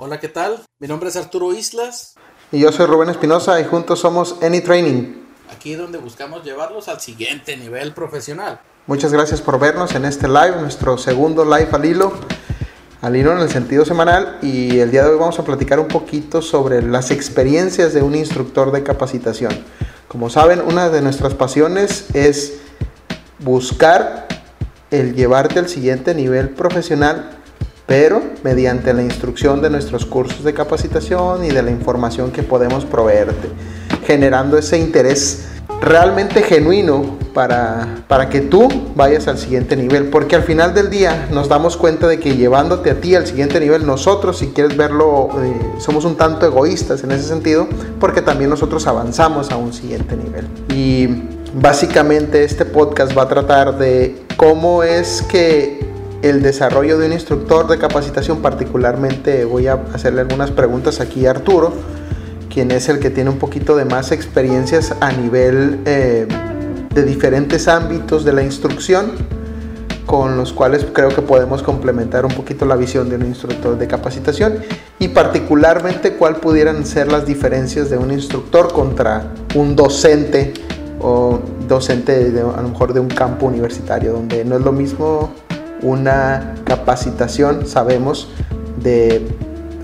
Hola, ¿qué tal? Mi nombre es Arturo Islas. Y yo soy Rubén Espinosa y juntos somos Any Training. Aquí donde buscamos llevarlos al siguiente nivel profesional. Muchas gracias por vernos en este live, nuestro segundo live al hilo, al hilo en el sentido semanal. Y el día de hoy vamos a platicar un poquito sobre las experiencias de un instructor de capacitación. Como saben, una de nuestras pasiones es buscar el llevarte al siguiente nivel profesional pero mediante la instrucción de nuestros cursos de capacitación y de la información que podemos proveerte, generando ese interés realmente genuino para, para que tú vayas al siguiente nivel, porque al final del día nos damos cuenta de que llevándote a ti al siguiente nivel, nosotros, si quieres verlo, eh, somos un tanto egoístas en ese sentido, porque también nosotros avanzamos a un siguiente nivel. Y básicamente este podcast va a tratar de cómo es que el desarrollo de un instructor de capacitación, particularmente voy a hacerle algunas preguntas aquí a Arturo, quien es el que tiene un poquito de más experiencias a nivel eh, de diferentes ámbitos de la instrucción, con los cuales creo que podemos complementar un poquito la visión de un instructor de capacitación y particularmente cuál pudieran ser las diferencias de un instructor contra un docente o docente a lo mejor de un campo universitario, donde no es lo mismo una capacitación, sabemos, de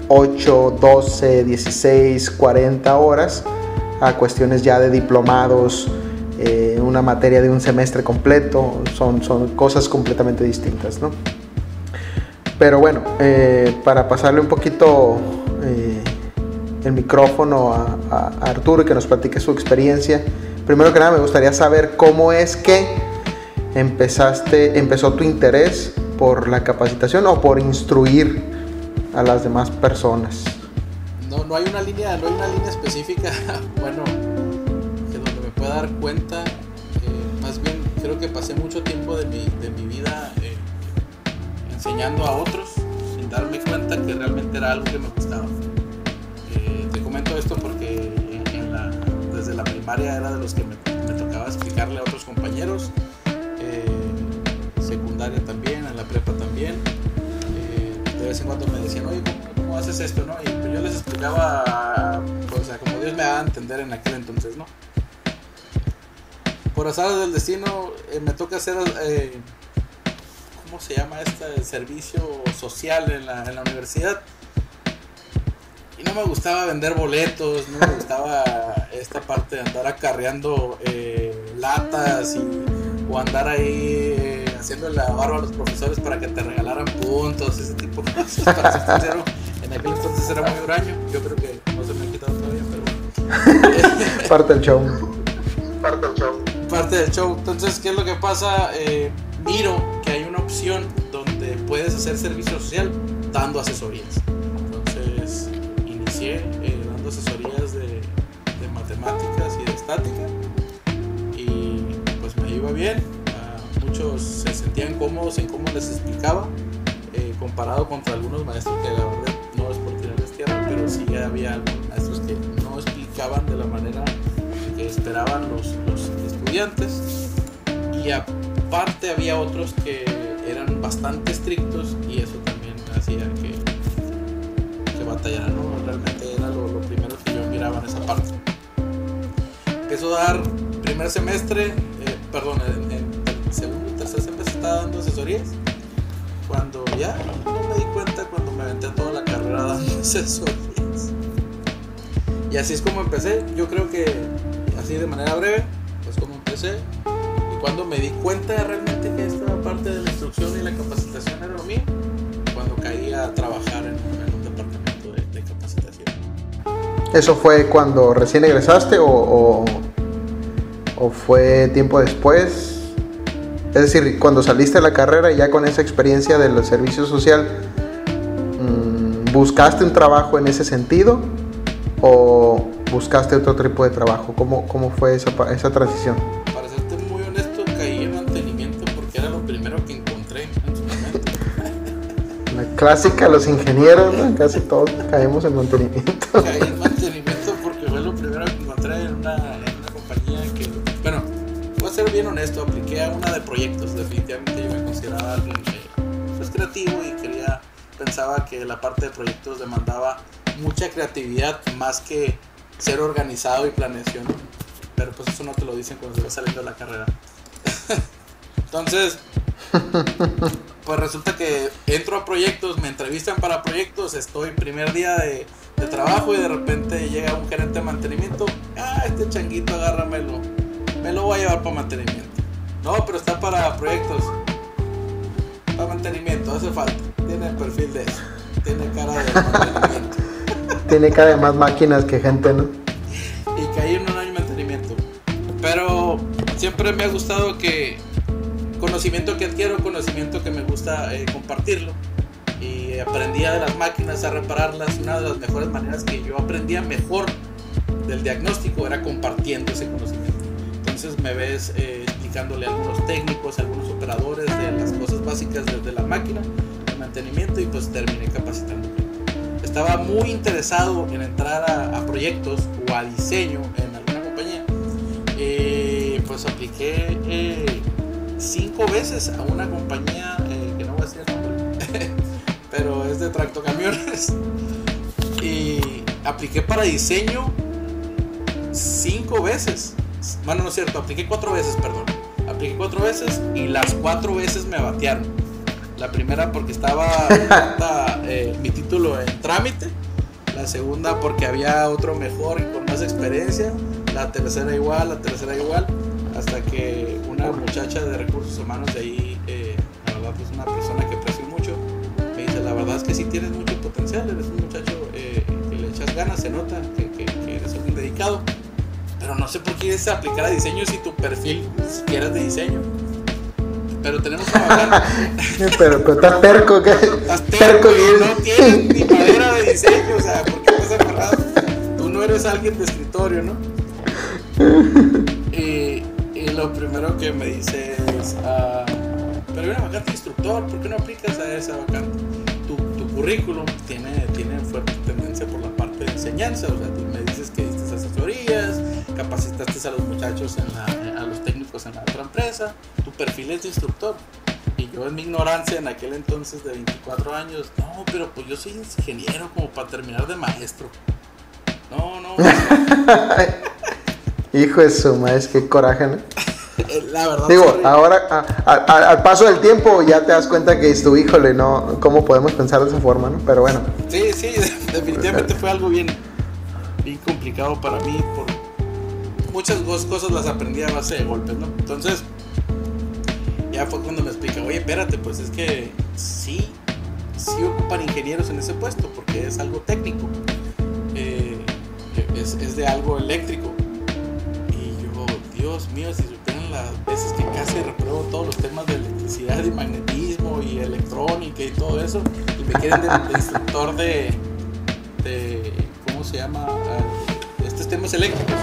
8, 12, 16, 40 horas a cuestiones ya de diplomados, eh, una materia de un semestre completo, son, son cosas completamente distintas. ¿no? Pero bueno, eh, para pasarle un poquito eh, el micrófono a, a Arturo y que nos platique su experiencia, primero que nada me gustaría saber cómo es que empezaste, empezó tu interés por la capacitación o por instruir a las demás personas? No, no hay una línea, no hay una línea específica, bueno, que donde me pueda dar cuenta. Eh, más bien, creo que pasé mucho tiempo de mi, de mi vida eh, enseñando a otros sin darme cuenta que realmente era algo que me gustaba. Eh, te comento esto porque desde la primaria era de los que me, me tocaba explicarle a otros compañeros secundaria también, en la prepa también. Eh, de vez en cuando me decían, oye, ¿cómo, haces esto? ¿no? Y pues yo les explicaba, pues, o sea, como Dios me da a entender en aquel entonces, ¿no? Por azar del destino, eh, me toca hacer, eh, ¿cómo se llama este servicio social en la, en la universidad? No me gustaba vender boletos, no me gustaba esta parte de andar acarreando latas y, o andar ahí haciendo la barba a los profesores para que te regalaran puntos, ese tipo de cosas. Para ser sincero, en aquel entonces era muy huraño. Yo creo que no se me ha quitado todavía, pero. Parte del show. Parte del show. Parte del show. Entonces, ¿qué es lo que pasa? Eh, miro que hay una opción donde puedes hacer servicio social dando asesorías. Entonces, inicié eh, dando asesorías de, de matemáticas y de estática. Y pues me iba bien muchos se sentían cómodos en cómo les explicaba, eh, comparado contra algunos maestros que la verdad no es por tirarles tierra, pero sí había maestros que no explicaban de la manera que esperaban los, los estudiantes. Y aparte había otros que eran bastante estrictos y eso también hacía que, que batallaran, ¿no? Realmente era lo, lo, primero que yo miraba en esa parte. Empezó a dar primer semestre, eh, perdón, en, asesorías. Cuando ya me di cuenta cuando me aventé toda la carrera dando asesorías. Y así es como empecé. Yo creo que así de manera breve, pues como empecé. Y cuando me di cuenta realmente que esta parte de la instrucción y la capacitación era lo mío, cuando caí a trabajar en, un departamento de, capacitación. ¿Eso fue cuando recién egresaste o, o, o fue tiempo después? Es decir, cuando saliste de la carrera y ya con esa experiencia del servicio social, mm, ¿buscaste un trabajo en ese sentido o buscaste otro tipo de trabajo? ¿Cómo, cómo fue esa, esa transición? Para serte muy honesto, caí en mantenimiento porque era lo primero que encontré en su momento. La clásica, los ingenieros, casi todos caemos en mantenimiento. Caí en proyectos. Definitivamente yo me consideraba alguien pues, creativo y quería pensaba que la parte de proyectos demandaba mucha creatividad más que ser organizado y planeación. Pero pues eso no te lo dicen cuando se va saliendo de la carrera. Entonces, pues resulta que entro a proyectos, me entrevistan para proyectos, estoy primer día de, trabajo y de repente llega un gerente de mantenimiento. Ah, este changuito, agárramelo. Me lo voy a llevar para mantenimiento. No, pero está para proyectos. Para mantenimiento, hace falta. Tiene el perfil de eso. Tiene cara de mantenimiento. Tiene cara de más máquinas que gente, ¿no? Y caí en un año de mantenimiento. Pero siempre me ha gustado que conocimiento que adquiero, conocimiento que me gusta eh, compartirlo. Y aprendía de las máquinas a repararlas. Una de las mejores maneras que yo aprendía mejor del diagnóstico era compartiendo ese conocimiento. Entonces me ves eh, explicándole a algunos técnicos, a algunos operadores de las cosas básicas desde la máquina, el mantenimiento y pues terminé capacitando. Estaba muy interesado en entrar a, proyectos o a diseño en alguna compañía. Eh, pues apliqué cinco veces a una compañía eh, que no voy a decir el nombre, pero es de tractocamiones. Y apliqué para diseño cinco veces. Bueno, no es cierto, apliqué cuatro veces, perdón. Apliqué cuatro veces y las cuatro veces me batearon. La primera porque estaba eh, mi título en trámite. La segunda porque había otro mejor y con más experiencia. La tercera igual, la tercera igual. Hasta que una muchacha de recursos humanos de ahí, eh, la verdad es una persona que aprecio mucho, me dice, la verdad es que sí tienes mucho potencial, eres un muchacho eh, que le echas ganas, se nota que, eres alguien dedicado, pero no sé por qué quieres aplicar a diseño si tu perfil siquiera es de diseño. Pero tenemos una vacante. pero, pero estás terco, ¿qué? Estás terco, no tienes ni madera de diseño, o sea, ¿por qué estás agarrado? Tú no eres alguien de escritorio, ¿no? Y lo primero que me dice es, ah, pero hay una vacante de instructor, ¿por qué no aplicas a esa vacante? Tu, tu, currículum tiene, tiene fuerte tendencia por la parte de enseñanza, o sea, tú me dices que diste asesorías, capacitaste a los muchachos, en la, a los técnicos en la otra empresa, tu perfil es de instructor. Y yo en mi ignorancia en aquel entonces de 24 años, no, pero pues yo soy ingeniero como para terminar de maestro. No, no. Hijo de su madre, qué coraje, ¿no? La verdad. Digo, ahora al paso del tiempo ya te das cuenta que es tu híjole, ¿no? ¿Cómo podemos pensar de esa forma, ¿no? Pero bueno. Sí, sí, definitivamente fue algo bien, bien complicado para mí. Por muchas cosas las aprendí a base de golpes, ¿no? Entonces, ya fue cuando me explica, oye, espérate, pues es que sí, sí ocupan ingenieros en ese puesto porque es algo técnico. Eh, es, de algo eléctrico Dios mío, si supieran las veces que casi repruebo todos los temas de electricidad y magnetismo y electrónica y todo eso, y me quieren de, instructor de, de, ¿cómo se llama? Uh, estos temas eléctricos.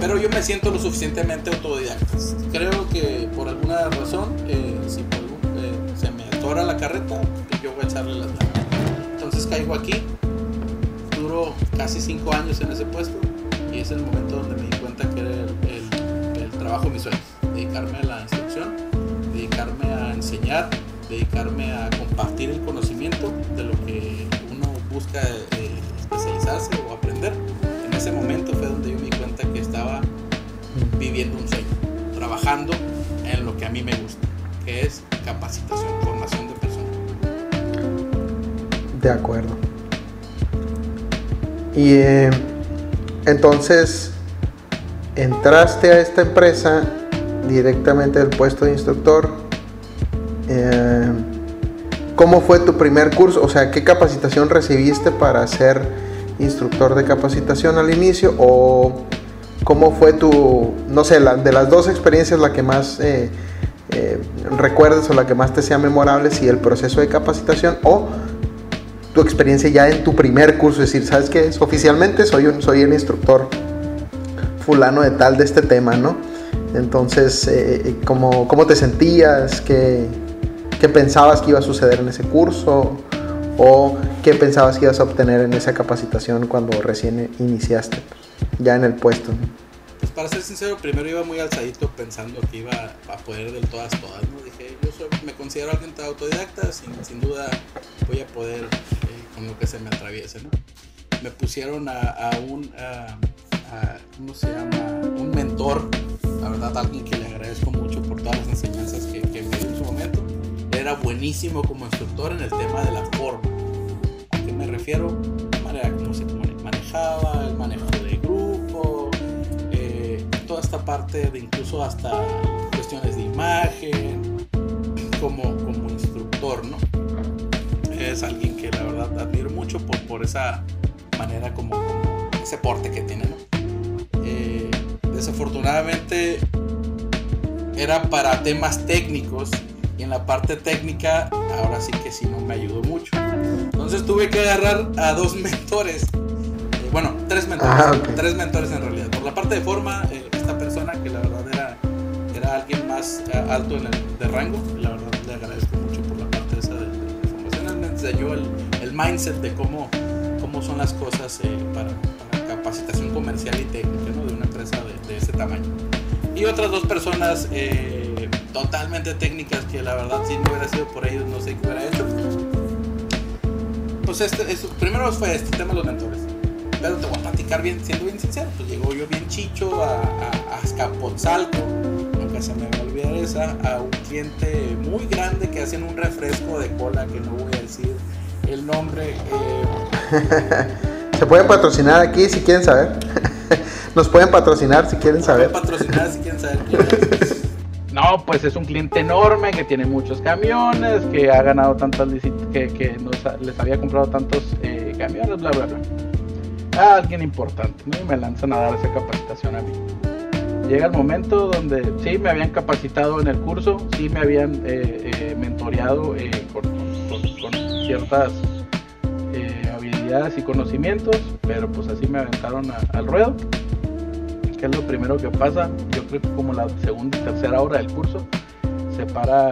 Pero yo me siento lo suficientemente autodidacta. Creo que por alguna razón, eh, si por eh, se me atora la carreta, yo voy a echarle las manos. Entonces caigo aquí, duro casi cinco años en ese puesto y es el momento donde me di cuenta que era el trabajo mis sueños, dedicarme a la instrucción, dedicarme a enseñar, dedicarme a compartir el conocimiento de lo que uno busca eh, especializarse o aprender. Ese momento fue donde yo me di cuenta que estaba viviendo un sueño, trabajando en lo que a mí me gusta, que es capacitación, formación de personas. De acuerdo. Y eh, entonces, entraste a esta empresa directamente del puesto de instructor. Eh, ¿Cómo fue tu primer curso? O sea, ¿qué capacitación recibiste para ser instructor de capacitación al inicio? ¿O cómo fue tu, no sé, de las dos experiencias la que más eh, eh, recuerdes o la que más te sea memorable, si el proceso de capacitación o tu experiencia ya en tu primer curso? Es decir, ¿sabes qué? Oficialmente soy, un, soy el instructor fulano de tal de este tema, ¿no? Entonces, eh, eh, ¿cómo, te sentías? ¿Qué, ¿Qué, pensabas que iba a suceder en ese curso? ¿O qué pensabas que ibas a obtener en esa capacitación cuando recién iniciaste, ya en el puesto? pues para ser sincero, primero iba muy alzadito pensando que iba a poder del todas todas. Dije, yo me considero alguien autodidacta, sin, duda voy a poder eh, con lo que se me atraviese. Me pusieron a, un, ¿cómo se llama? Un mentor, la verdad, alguien que le agradezco mucho por todas las enseñanzas que, que me Era buenísimo como instructor en el tema de la forma. ¿A qué me refiero? La manera como se manejaba, el manejo de grupo, eh, toda esta parte de incluso hasta cuestiones de imagen, como, como instructor, ¿no? Es alguien que la verdad admiro mucho por, por esa manera como, ese porte que tiene, ¿no? Eh, desafortunadamente era para temas técnicos y en la parte técnica ahora sí que sí no me ayudó mucho. Entonces tuve que agarrar a dos mentores, eh, bueno, tres mentores, ah, tres mentores en realidad. Por la parte de forma, eh, esta persona que la verdad era, era alguien más alto en el de rango, la verdad le agradezco mucho por la parte esa de, de formación, me enseñó el, el mindset de cómo, cómo son las cosas para capacitación comercial y técnica de una empresa de, ese tamaño. Y otras dos personas eh, totalmente técnicas que la verdad si no hubiera sido por ellos no sé qué hubiera hecho. Pues este, primero fue este tema de los mentores. Pero te voy a platicar bien, siendo bien sincero. Pues llegó yo bien chicho a, a, a Escapotzalco, nunca se me va a olvidar esa, a un cliente muy grande que hacen un refresco de cola que no voy a decir el nombre. Eh, Se pueden patrocinar aquí si quieren saber. Nos pueden patrocinar si quieren saber. patrocinar si quieren saber Pues es un cliente enorme que tiene muchos camiones, que ha ganado tantas que, que les había comprado tantos eh, camiones, bla, bla, bla. Ah, alguien importante. Y me lanzan a dar esa capacitación a mí. Llega el momento donde sí me habían capacitado en el curso, sí me habían eh, eh, mentoreado con, con ciertas y conocimientos, pero pues así me aventaron al ruedo. Que es lo primero que pasa? Yo creo que como la segunda y tercera hora del curso, se para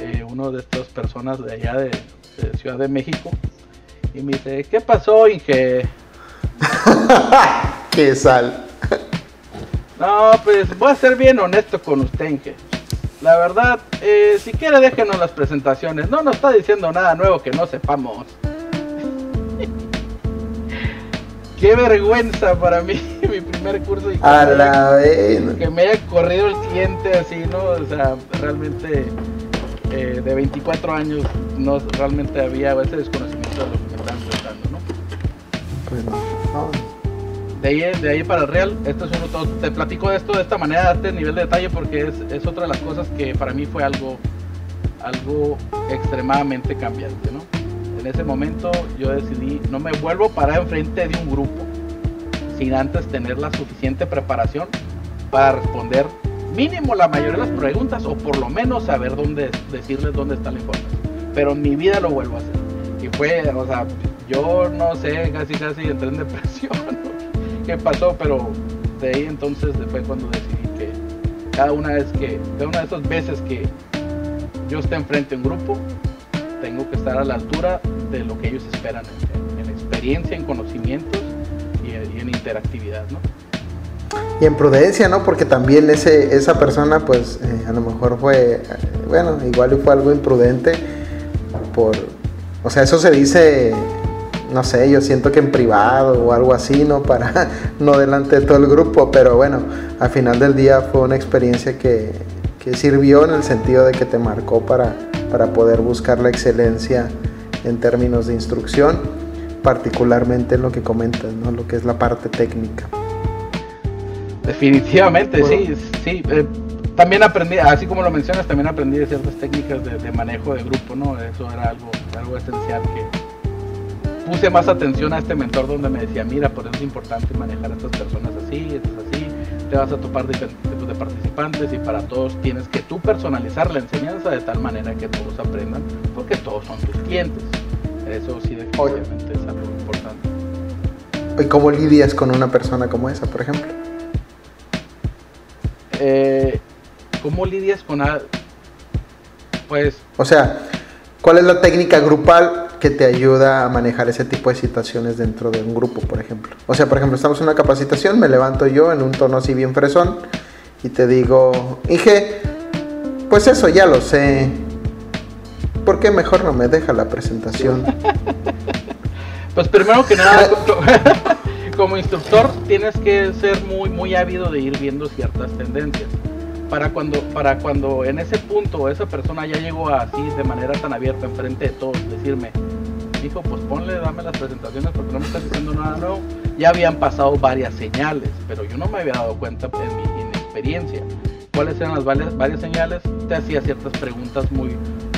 eh, uno de estas personas de allá de, Ciudad de México y me dice, ¿qué pasó, Inge? ¡Qué sal! no, pues voy a ser bien honesto con usted, Inge. La verdad, eh, si quiere déjenos las presentaciones. No nos está diciendo nada nuevo que no sepamos. Qué vergüenza para mí mi primer curso y a la vez. Que me haya corrido el cliente así no o sea realmente eh, de 24 años no realmente había ese desconocimiento de lo que me estaban tratando no pues de ahí, de ahí para el real, esto es uno, te platico de esto de esta manera, a este nivel de detalle, porque es, es otra de las cosas que para mí fue algo, algo extremadamente cambiante, ¿no? En ese momento yo decidí, no me vuelvo a parar enfrente de un grupo sin antes tener la suficiente preparación para responder mínimo la mayoría de las preguntas o por lo menos saber dónde decirles dónde está la información. Pero en mi vida lo vuelvo a hacer. Y fue, o sea, yo no sé, casi casi entré en depresión. ¿Qué pasó? Pero de ahí entonces fue cuando decidí que cada una vez que, cada una de esas veces que yo esté enfrente de un grupo, tengo que estar a la altura de lo que ellos esperan en, experiencia, en conocimientos y, en interactividad, ¿no? Y en prudencia, ¿no? Porque también ese, esa persona, pues, eh, a lo mejor fue, bueno, igual fue algo imprudente por, o sea, eso se dice, no sé, yo siento que en privado o algo así, ¿no? Para, no delante de todo el grupo, pero bueno, al final del día fue una experiencia que, que sirvió en el sentido de que te marcó para, para poder buscar la excelencia en términos de instrucción, particularmente en lo que comentas, ¿no? lo que es la parte técnica. Definitivamente, sí, sí. Eh, también aprendí, así como lo mencionas, también aprendí de ciertas técnicas de, manejo de grupo, ¿no? Eso era algo, algo esencial que puse más atención a este mentor donde me decía, mira, por eso es importante manejar a estas personas así, esto es así, te vas a topar diferentes tipos de participantes y para todos tienes que tú personalizar la enseñanza de tal manera que todos aprendan, porque todos son tus clientes. Eso sí definitivamente es algo importante. ¿Y cómo lidias con una persona como esa, por ejemplo? Eh, ¿Cómo lidias con... Pues... O sea, ¿cuál es la técnica grupal que te ayuda a manejar ese tipo de situaciones dentro de un grupo, por ejemplo. O sea, por ejemplo, estamos en una capacitación, me levanto yo en un tono así bien fresón y te digo, Inge, pues eso ya lo sé. ¿Por qué mejor no me deja la presentación? pues primero que nada, como instructor tienes que ser muy muy ávido de ir viendo ciertas tendencias para cuando, para cuando en ese punto esa persona ya llegó así de manera tan abierta enfrente de todos, decirme, hijo, pues ponle, dame las presentaciones porque no me estás diciendo nada nuevo. Ya habían pasado varias señales, pero yo no me había dado cuenta en mi inexperiencia. ¿Cuáles eran las varias, varias señales? Te hacía ciertas preguntas muy,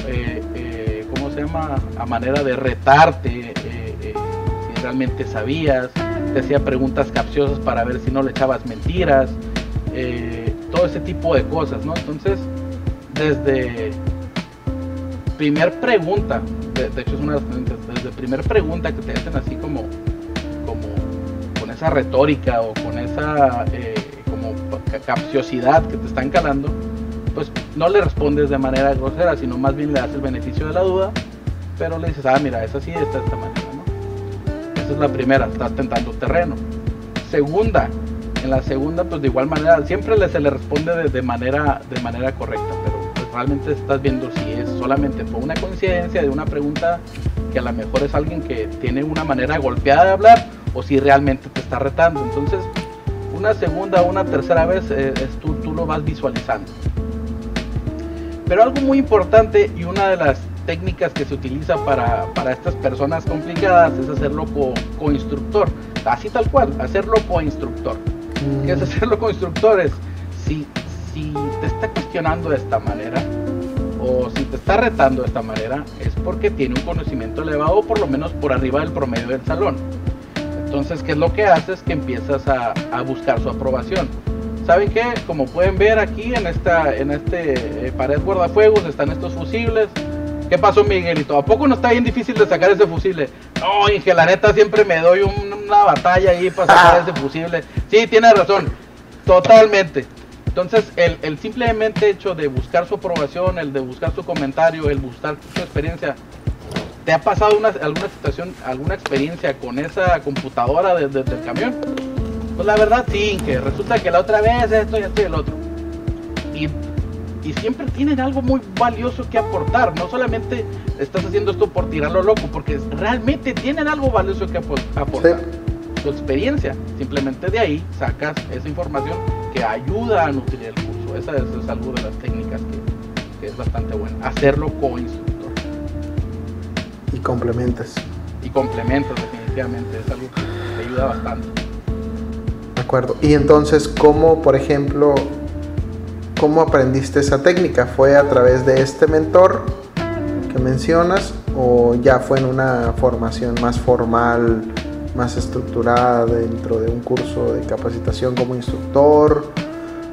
eh, eh, ¿cómo se llama? A manera de retarte, eh, si realmente sabías. Te hacía preguntas capciosas para ver si no le echabas mentiras todo ese tipo de cosas, ¿no? Entonces, desde primer pregunta, de, hecho es una de las desde primer pregunta que te hacen así como, como con esa retórica o con esa eh, como capciosidad que te están calando, pues no le respondes de manera grosera, sino más bien le das el beneficio de la duda, pero le dices, ah, mira, es así, está de esta manera, ¿no? Esa es la primera, estás tentando terreno. Segunda, en la segunda, pues de igual manera, siempre se le responde de, manera, de manera correcta, realmente estás viendo si es solamente por una coincidencia de una pregunta que a lo mejor es alguien que tiene una manera golpeada de hablar o si realmente te está retando. Entonces, una segunda o una tercera vez eh, tú, tú lo vas visualizando. Pero algo muy importante y una de las técnicas que se utiliza para, estas personas complicadas es hacerlo co-instructor, así tal cual, hacerlo co-instructor que es hacerlo con instructores. Si, si te está cuestionando de esta manera, o si te está retando de esta manera, es porque tiene un conocimiento elevado, o por lo menos por arriba del promedio del salón. Entonces, ¿qué es lo que haces? Que empiezas a, buscar su aprobación. ¿Saben qué? Como pueden ver aquí en esta en este eh, pared guardafuegos están estos fusibles. ¿Qué pasó, Miguelito? ¿A poco no está bien difícil de sacar ese fusible? No, Inge, la neta siempre me doy una batalla ahí para sacar ah. ese fusible. Sí, tiene razón, totalmente. Entonces, el, simplemente hecho de buscar su aprobación, el de buscar su comentario, el buscar su experiencia, ¿te ha pasado una, alguna situación, alguna experiencia con esa computadora desde el camión? Pues la verdad sí, que resulta que la otra vez esto y esto y el otro. Y y siempre tienen algo muy valioso que aportar. No solamente estás haciendo esto por tirarlo loco, porque realmente tienen algo valioso que aportar. Tu experiencia, simplemente de ahí sacas esa información que ayuda a nutrir el curso. Esa es, algo de las técnicas que, es bastante buena. Hacerlo con instructor. Y complementas. Y complementas, definitivamente. Es algo que te ayuda bastante. De acuerdo. Y entonces, ¿cómo, por ejemplo, ¿Cómo aprendiste esa técnica? ¿Fue a través de este mentor que mencionas o ya fue en una formación más formal, más estructurada dentro de un curso de capacitación como instructor?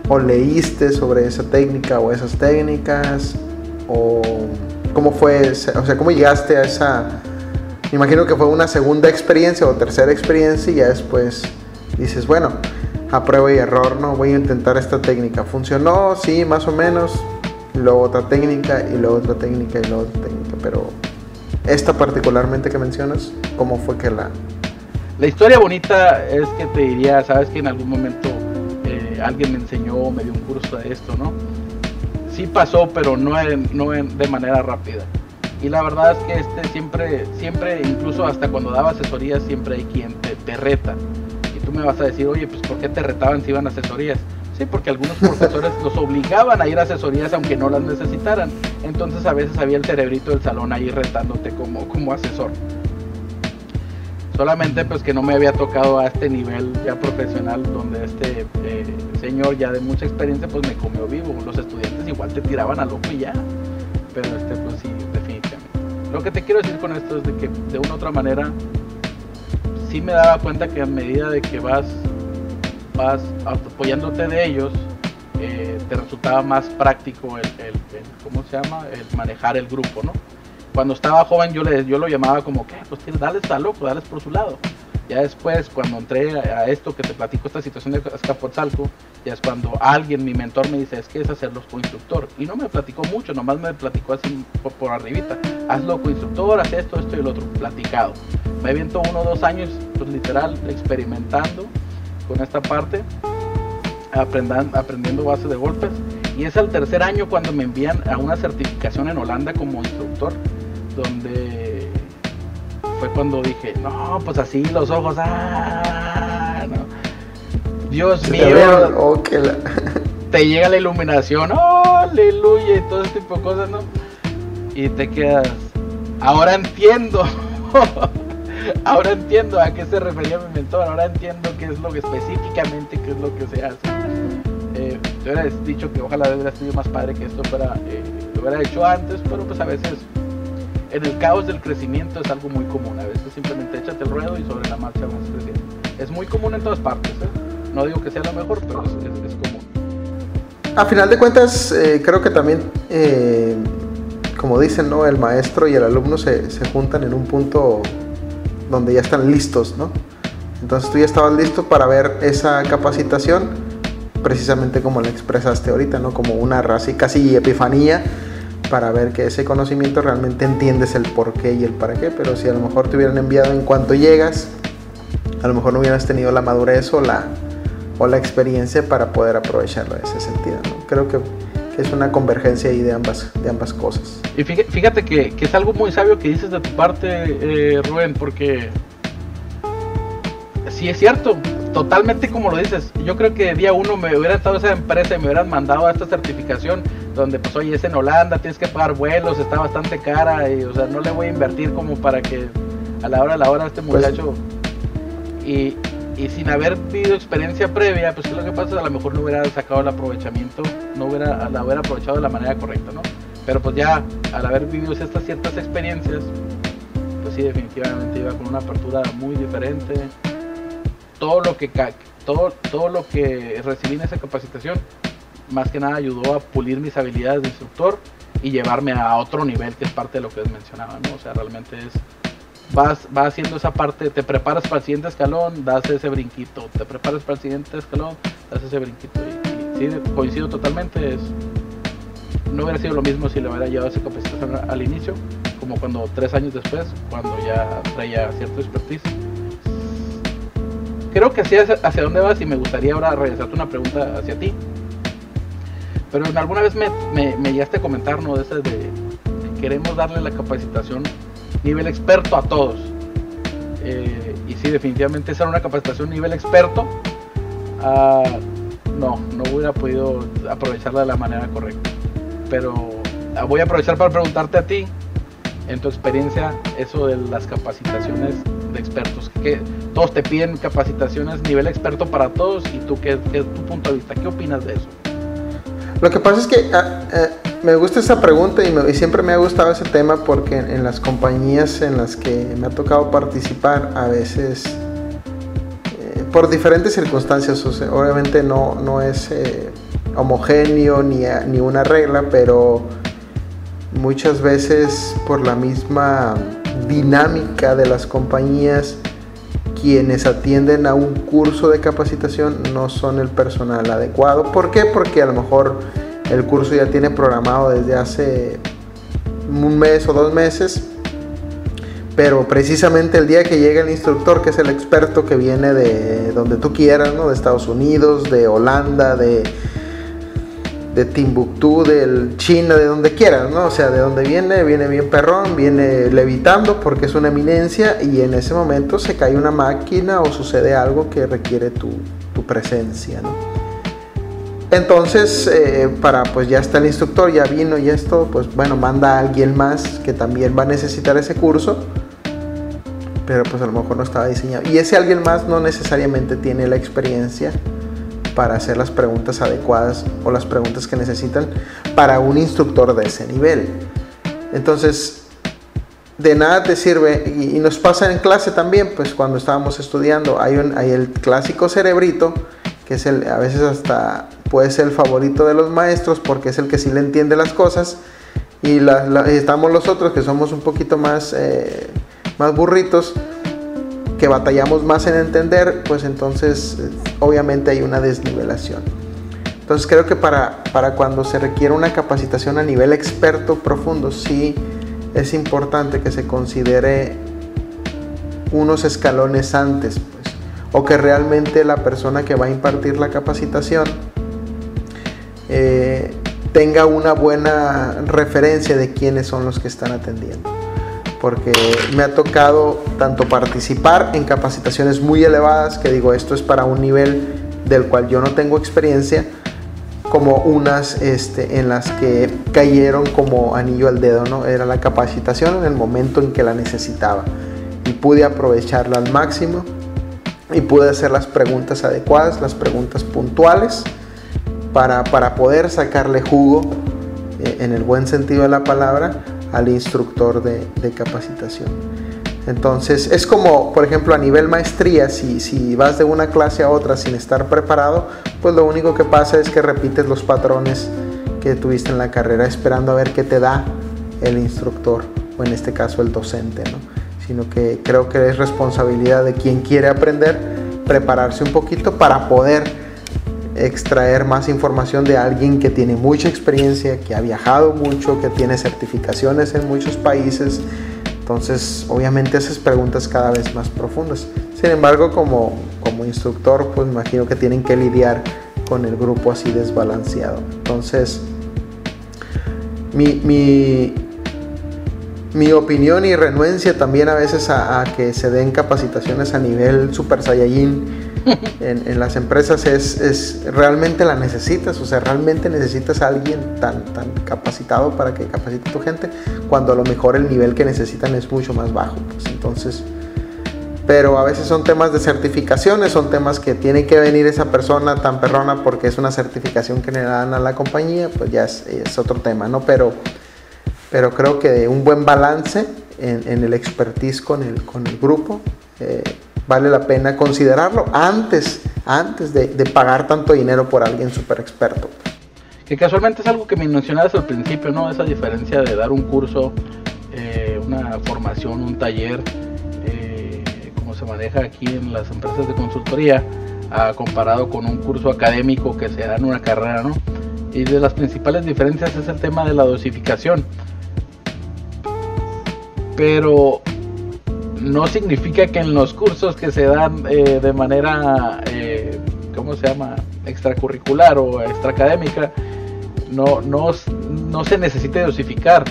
¿O leíste sobre esa técnica o esas técnicas? ¿O cómo fue, o sea, cómo llegaste a esa... Me imagino que fue una segunda experiencia o tercera experiencia y ya después dices, bueno, a prueba y error, ¿no? Voy a intentar esta técnica. ¿Funcionó? Sí, más o menos. Y luego otra técnica, y luego otra técnica, y luego otra técnica. Pero esta particularmente que mencionas, ¿cómo fue que la...? La historia bonita es que te diría, sabes que en algún momento eh, alguien me enseñó, me dio un curso de esto, ¿no? Sí pasó, pero no, no de manera rápida. Y la verdad es que este siempre, siempre, incluso hasta cuando daba asesoría, siempre hay quien te, reta tú me vas a decir, oye, pues ¿por qué te retaban si iban a asesorías? Sí, porque algunos profesores los obligaban a ir a asesorías aunque no las necesitaran. Entonces a veces había el cerebrito del salón ahí retándote como, como asesor. Solamente pues que no me había tocado a este nivel ya profesional donde este eh, señor ya de mucha experiencia pues me comió vivo. Los estudiantes igual te tiraban a loco y ya. Pero este pues sí, definitivamente. Lo que te quiero decir con esto es de que de una u otra manera sí me daba cuenta que a medida de que vas, vas apoyándote de ellos, eh, te resultaba más práctico el, ¿cómo se llama? El manejar el grupo, ¿no? Cuando estaba joven yo, le, yo lo llamaba como que, pues dales a loco, dales por su lado. Ya después, cuando entré a, esto que te platico, esta situación de Azcapotzalco, ya es cuando alguien, mi mentor, me dice, es que es hacerlo co-instructor. Y no me platicó mucho, nomás me platicó así por, arribita. Hazlo co-instructor, haz esto, esto y el otro, platicado. Me aviento uno o dos años, pues literal, experimentando con esta parte, aprendan, aprendiendo base de golpes. Y es el tercer año cuando me envían a una certificación en Holanda como instructor, donde fue cuando dije, no, pues así los ojos, ah, Dios mío, te llega la iluminación, aleluya, y todo ese tipo de cosas, ¿no? Y te quedas, ahora entiendo, ahora entiendo a qué se refería mi mentor, ahora entiendo qué es lo que específicamente, qué es lo que se hace. Eh, te hubieras dicho que ojalá hubiera sido más padre que esto fuera, eh, lo hubiera hecho antes, pero pues a veces en el caos del crecimiento es algo muy común. A veces simplemente échate el ruedo y sobre la marcha vas creciendo. Es muy común en todas partes. ¿eh? No digo que sea lo mejor, pero es, común. A final de cuentas, eh, creo que también, eh, como dicen, ¿no? el maestro y el alumno se, se, juntan en un punto donde ya están listos. ¿no? Entonces tú ya estabas listo para ver esa capacitación, precisamente como la expresaste ahorita, ¿no? como una casi epifanía para ver que ese conocimiento realmente entiendes el por qué y el para qué, pero si a lo mejor te hubieran enviado en cuanto llegas, a lo mejor no hubieras tenido la madurez o la, o la experiencia para poder aprovecharlo en ese sentido. Creo que, es una convergencia ahí de ambas, de ambas cosas. Y fíjate que, que es algo muy sabio que dices de tu parte, eh, Rubén, porque sí es cierto, totalmente como lo dices. Yo creo que día uno me hubiera estado esa empresa y me hubieran mandado a esta certificación donde pues oye es en Holanda, tienes que pagar vuelos, está bastante cara y o sea no le voy a invertir como para que a la hora a la hora este pues muchacho y, y, sin haber vivido experiencia previa, pues ¿qué es lo que pasa? A lo mejor no hubiera sacado el aprovechamiento, no hubiera, la hubiera aprovechado de la manera correcta, ¿no? Pero pues ya al haber vivido estas ciertas experiencias, pues sí definitivamente iba con una apertura muy diferente. Todo lo que todo, todo lo que recibí en esa capacitación más que nada ayudó a pulir mis habilidades de instructor y llevarme a otro nivel, que es parte de lo que les mencionaba, ¿no? O sea, realmente es, vas, vas haciendo esa parte, te preparas para el siguiente escalón, das ese brinquito, te preparas para el siguiente escalón, das ese brinquito. Y, sí, coincido totalmente, es, no hubiera sido lo mismo si le hubiera llevado esa capacitación al inicio, como cuando tres años después, cuando ya traía cierto expertise. Creo que es hacia dónde vas y me gustaría ahora regresarte una pregunta hacia ti. Pero alguna vez me, me, me llegaste a comentar, ¿no? De ese de, queremos darle la capacitación nivel experto a todos. Eh, y sí, definitivamente esa era una capacitación nivel experto. Ah, no, no hubiera podido aprovecharla de la manera correcta. Pero ah, voy a aprovechar para preguntarte a ti, en tu experiencia, eso de las capacitaciones de expertos. Que todos te piden capacitaciones nivel experto para todos y tú, ¿qué, es tu punto de vista? ¿Qué opinas de eso? Lo que pasa es que ah, eh, me gusta esa pregunta y, siempre me ha gustado ese tema porque en, las compañías en las que me ha tocado participar a veces eh, por diferentes circunstancias, obviamente no, no es eh, homogéneo ni, ni una regla, pero muchas veces por la misma dinámica de las compañías quienes atienden a un curso de capacitación no son el personal adecuado. ¿Por qué? Porque a lo mejor el curso ya tiene programado desde hace un mes o dos meses, pero precisamente el día que llega el instructor, que es el experto que viene de donde tú quieras, ¿no? de Estados Unidos, de Holanda, de de Timbuktu, del China, de donde quieras, ¿no? O sea, de donde viene, viene bien perrón, viene levitando porque es una eminencia y en ese momento se cae una máquina o sucede algo que requiere tu, presencia, ¿no? Entonces, eh, para, pues ya está el instructor, ya vino y esto, pues bueno, manda a alguien más que también va a necesitar ese curso, pero pues a lo mejor no estaba diseñado. Y ese alguien más no necesariamente tiene la experiencia para hacer las preguntas adecuadas o las preguntas que necesitan para un instructor de ese nivel. Entonces, de nada te sirve, y, nos pasa en clase también, pues cuando estábamos estudiando, hay, el clásico cerebrito, que es el, a veces hasta puede ser el favorito de los maestros porque es el que sí le entiende las cosas, y estamos los otros que somos un poquito más, eh, más burritos, que batallamos más en entender, pues entonces obviamente hay una desnivelación. Entonces creo que para, para cuando se requiere una capacitación a nivel experto profundo, sí es importante que se considere unos escalones antes, pues, o que realmente la persona que va a impartir la capacitación eh, tenga una buena referencia de quiénes son los que están atendiendo. Porque me ha tocado tanto participar en capacitaciones muy elevadas, que digo, esto es para un nivel del cual yo no tengo experiencia, como unas este, en las que cayeron como anillo al dedo, ¿no? Era la capacitación en el momento en que la necesitaba y pude aprovecharla al máximo y pude hacer las preguntas adecuadas, las preguntas puntuales para, poder sacarle jugo, eh, en el buen sentido de la palabra, al instructor de, capacitación. Entonces es como, por ejemplo, a nivel maestría, si, vas de una clase a otra sin estar preparado, pues lo único que pasa es que repites los patrones que tuviste en la carrera esperando a ver qué te da el instructor o en este caso el docente, ¿no? sino que creo que es responsabilidad de quien quiere aprender prepararse un poquito para poder extraer más información de alguien que tiene mucha experiencia, que ha viajado mucho, que tiene certificaciones en muchos países, entonces, obviamente esas preguntas cada vez más profundas. Sin embargo, como, como instructor, pues imagino que tienen que lidiar con el grupo así desbalanceado. Entonces, mi, mi, mi opinión y renuencia también a veces a, que se den capacitaciones a nivel Super Saiyajin en, las empresas es, es, realmente la necesitas, o sea, realmente necesitas a alguien tan, tan capacitado para que capacite a tu gente, cuando a lo mejor el nivel que necesitan es mucho más bajo. Pues entonces, pero a veces son temas de certificaciones, son temas que tiene que venir esa persona tan perrona porque es una certificación que le dan a la compañía, pues ya es, otro tema, ¿no? Pero, pero creo que un buen balance en, en el expertise con el, con el grupo. Eh, vale la pena considerarlo antes, antes de, pagar tanto dinero por alguien súper experto. Que casualmente es algo que me mencionabas al principio, ¿no? Esa diferencia de dar un curso, eh, una formación, un taller, eh, como se maneja aquí en las empresas de consultoría, comparado con un curso académico que se da en una carrera, ¿no? Y de las principales diferencias es el tema de la dosificación. Pero no significa que en los cursos que se dan eh, de manera, eh, ¿cómo se llama?, extracurricular o extraacadémica, no, no, no se necesite dosificar.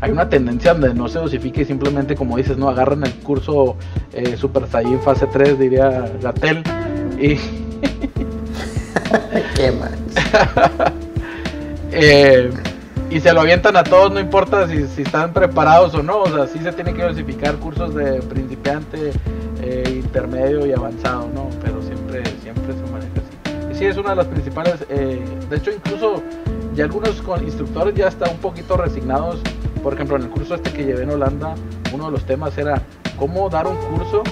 Hay una tendencia donde no se dosifique y simplemente, como dices, no agarran el curso eh, Super Saiyan fase 3, diría Gatel, y. ¿Qué más? eh, y se lo avientan a todos, no importa si, si, están preparados o no, o sea, sí se tiene que dosificar cursos de principiante, eh, intermedio y avanzado, ¿no? Pero siempre, siempre se maneja así. Y sí, es una de las principales, eh, de hecho incluso ya algunos instructores ya están un poquito resignados, por ejemplo en el curso este que llevé en Holanda, uno de los temas era cómo dar un curso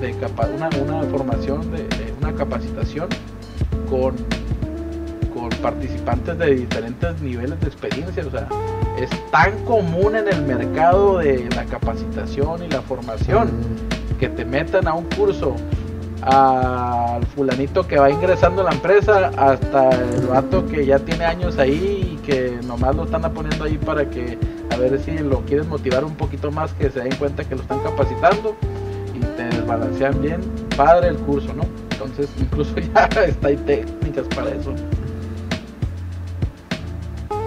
de capa una, una formación, de una capacitación con participantes de diferentes niveles de experiencia. O sea, es tan común en el mercado de la capacitación y la formación que te metan a un curso al fulanito que va ingresando a la empresa hasta el vato que ya tiene años ahí y que nomás lo están poniendo ahí para que a ver si lo quieren motivar un poquito más que se den cuenta que lo están capacitando y te desbalancean bien padre el curso no entonces incluso ya está hay técnicas para eso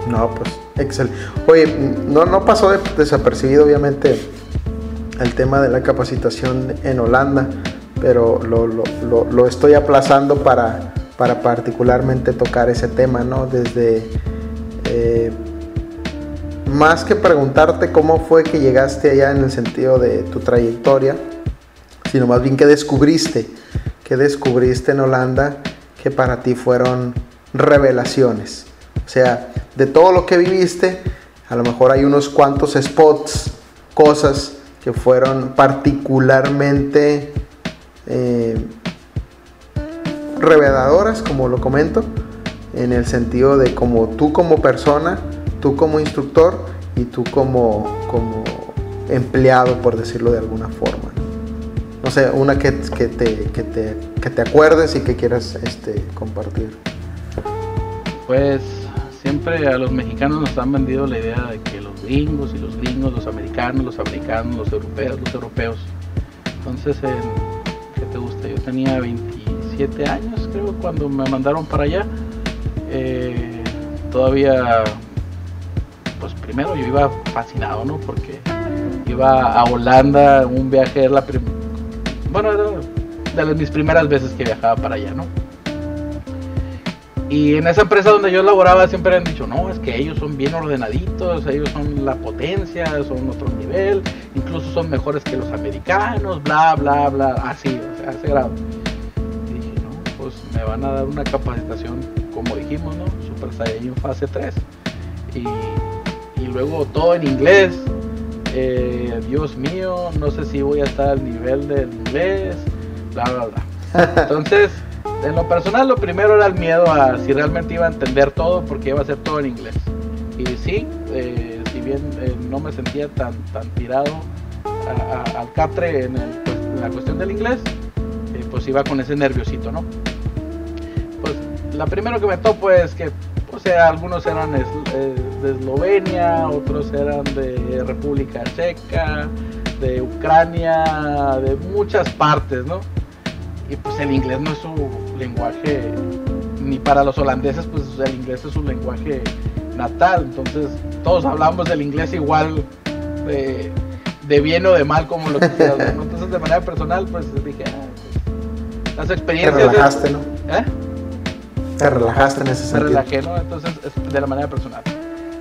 no, pues, excelente. Oye, no, no pasó desapercibido, obviamente, el tema de la capacitación en Holanda, pero lo, estoy aplazando para, para, particularmente tocar ese tema, ¿no? Desde. Eh, más que preguntarte cómo fue que llegaste allá en el sentido de tu trayectoria, sino más bien que descubriste, que descubriste en Holanda que para ti fueron revelaciones. O sea, de todo lo que viviste, a lo mejor hay unos cuantos spots, cosas que fueron particularmente eh, reveladoras, como lo comento, en el sentido de como tú como persona, tú como instructor y tú como, como empleado, por decirlo de alguna forma. no sé, una que, que, te, que, te, que te acuerdes y que quieras este, compartir. Pues siempre a los mexicanos nos han vendido la idea de que los gringos y los gringos, los americanos, los americanos, los europeos, los europeos. Entonces, ¿qué te gusta? Yo tenía 27 años, creo, cuando me mandaron para allá. Eh, todavía, pues primero yo iba fascinado, ¿no? Porque iba a Holanda, un viaje, era la bueno, era de mis primeras veces que viajaba para allá, ¿no? Y en esa empresa donde yo laboraba siempre han dicho, no, es que ellos son bien ordenaditos, ellos son la potencia, son otro nivel, incluso son mejores que los americanos, bla, bla, bla, así, o sea, ese grado. Y dije, no, pues me van a dar una capacitación, como dijimos, ¿no? Super Saiyan fase 3. Y, y luego todo en inglés. Eh, Dios mío, no sé si voy a estar al nivel del inglés, bla, bla, bla. Entonces en lo personal, lo primero era el miedo a si realmente iba a entender todo, porque iba a ser todo en inglés. Y sí, eh, si bien eh, no me sentía tan, tan tirado al catre en, pues, la cuestión del inglés, eh, pues iba con ese nerviosito, ¿no? Pues la primero que me topo es que, o sea, algunos eran de Eslovenia, otros eran de República Checa, de Ucrania, de muchas partes, ¿no? Y pues el inglés no es su lenguaje, ni para los holandeses pues el inglés es su lenguaje natal, entonces todos hablamos del inglés igual de, bien o de mal como lo que quieras, entonces de manera personal pues dije, ah, pues, las experiencias... Te relajaste, ¿no? ¿Eh? Te relajaste en ese sentido. Me relajé, ¿no? Entonces de la manera personal.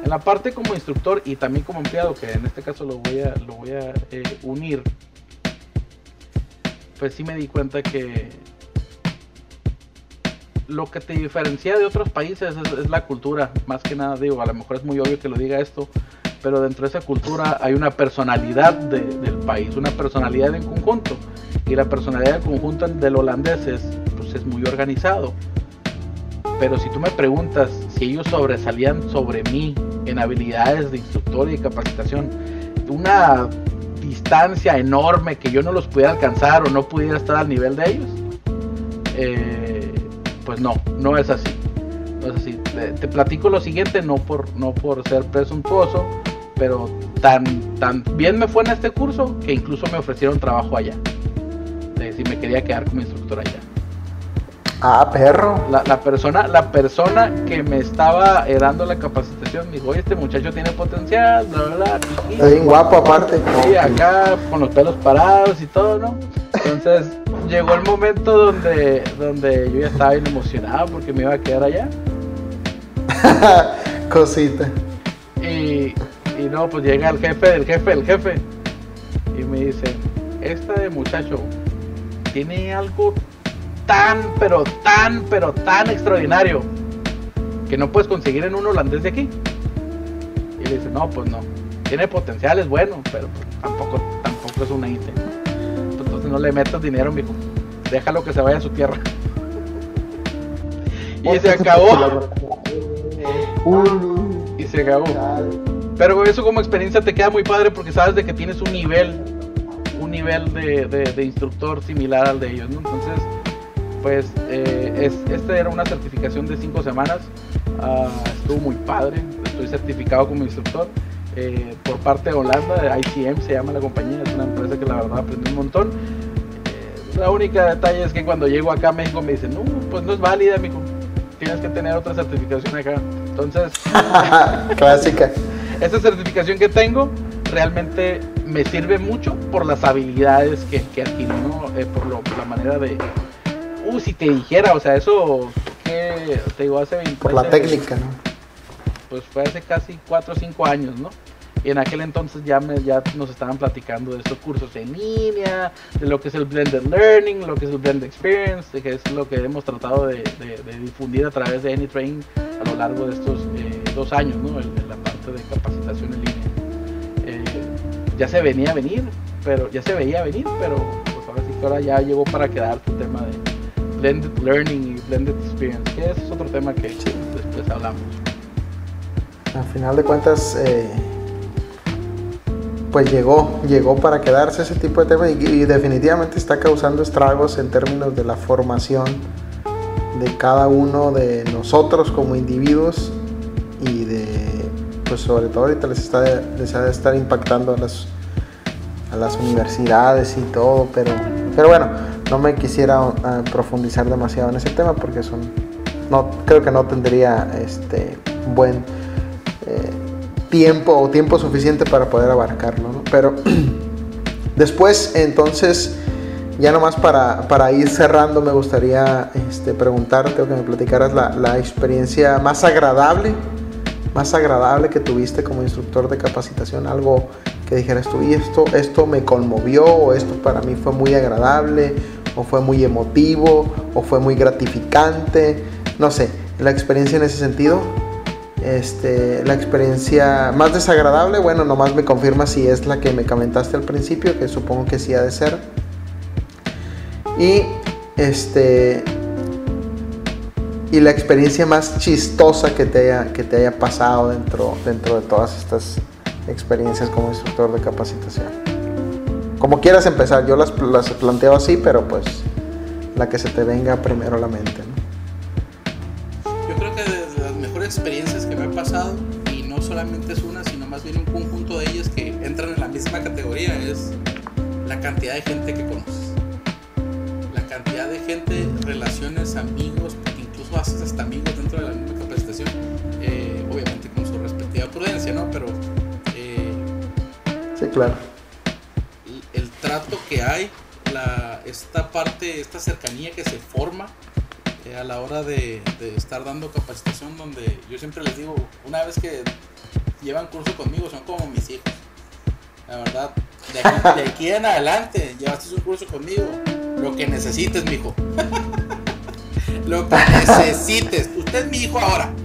En la parte como instructor y también como empleado, que en este caso lo voy a, lo voy a eh, unir, pues sí me di cuenta que lo que te diferencia de otros países es, la cultura, más que nada digo, a lo mejor es muy obvio que lo diga esto, pero dentro de esa cultura hay una personalidad del país, una personalidad en conjunto, y la personalidad en conjunto del holandés es, pues es muy organizado. Pero si tú me preguntas si ellos sobresalían sobre mí en habilidades de instructor y capacitación, una distancia enorme que yo no los pudiera alcanzar o no pudiera estar al nivel de ellos, eh, pues no, no es así. Te, platico lo siguiente, no por, no por ser presuntuoso, pero tan, tan bien me fue en este curso que incluso me ofrecieron trabajo allá. De si me quería quedar como instructor allá. Ah, perro. La, persona, la persona que me estaba dando la capacitación me dijo, oye, este muchacho tiene potencial, bla, bla, bla. Está bien guapo aparte. Sí, acá con los pelos parados y todo, ¿no? Entonces llegó el momento donde, donde yo ya estaba bien emocionado porque me iba a quedar allá. Cosita. Y, y no, pues llega el jefe el jefe el jefe. Y me dice, este muchacho tiene algo tan, pero tan, pero tan extraordinario que no puedes conseguir en un holandés de aquí. Y le dice, no, pues no. Tiene potencial, es bueno, pero tampoco, tampoco es una IT. Entonces no le metas dinero, mijo. Déjalo que se vaya a su tierra. y se acabó. y se acabó. Pero eso como experiencia te queda muy padre porque sabes de que tienes un nivel, un nivel de, instructor similar al de ellos. Entonces, pues eh, es, esta era una certificación de cinco semanas. Ah, estuvo muy padre. Estoy certificado como instructor eh, por parte de Holanda, de ICM se llama la compañía. Es una empresa que la verdad aprendí un montón. Eh, la única detalle es que cuando llego acá a México me dicen, no, pues no es válida, mijo. Tienes que tener otra certificación acá. Entonces, clásica. Esta certificación que tengo realmente me sirve mucho por las habilidades que, que adquirí, por la manera de, Uh, si te dijera, o sea, eso que te digo hace 20 Por la técnica, ¿no? Pues fue hace casi 4 o 5 años, ¿no? Y en aquel entonces ya, me, ya nos estaban platicando de estos cursos en línea, de lo que es el blended learning, lo que es el blended experience, de que es lo que hemos tratado de, difundir a través de AnyTrain a lo largo de estos eh, dos años, ¿no? En, la parte de capacitación en línea. Eh, ya se venía a venir, pero ya se veía venir, pero pues ahora sí que ahora ya llegó para quedar el tema de, blended learning y blended experience, que ese es otro tema que después hablamos. Al final de cuentas, eh, pues llegó, llegó para quedarse ese tipo de tema y, definitivamente está causando estragos en términos de la formación de cada uno de nosotros como individuos y de, pues sobre todo ahorita les está, les ha de estar impactando a las, a las universidades y todo, pero, pero bueno, no me quisiera uh, profundizar demasiado en ese tema porque son, no, creo que no tendría este buen eh, tiempo o tiempo suficiente para poder abarcarlo, ¿no? Pero después, entonces, ya nomás para, para ir cerrando, me gustaría este, preguntarte o que me platicaras la, la experiencia más agradable, más agradable que tuviste como instructor de capacitación, algo que dijeras tú, y esto, esto me conmovió, o esto para mí fue muy agradable, o fue muy emotivo, o fue muy gratificante, no sé, la experiencia en ese sentido. Este, la experiencia más desagradable, bueno, nomás me confirma si es la que me comentaste al principio, que supongo que sí ha de ser. Y este y la experiencia más chistosa que te haya, que te haya pasado dentro, dentro de todas estas experiencias como instructor de capacitación. Como quieras empezar, yo las, las planteo así, pero pues la que se te venga primero a la mente. Yo creo que de las mejores experiencias que me ha pasado, y no solamente es una, sino más bien un conjunto de ellas que entran en la misma categoría, es la cantidad de gente que conoces. La cantidad de gente, relaciones, amigos, incluso haces hasta amigos dentro de la misma capacitación. Eh, obviamente con su respectiva prudencia, ¿no? Pero Sí, claro. El, trato que hay, la, esta parte, esta cercanía que se forma eh, a la hora de, estar dando capacitación, donde yo siempre les digo, una vez que llevan curso conmigo, son como mis hijos. La verdad, de aquí, en adelante, llevaste un curso conmigo, lo que necesites, mijo. lo que necesites. Usted es mi hijo ahora.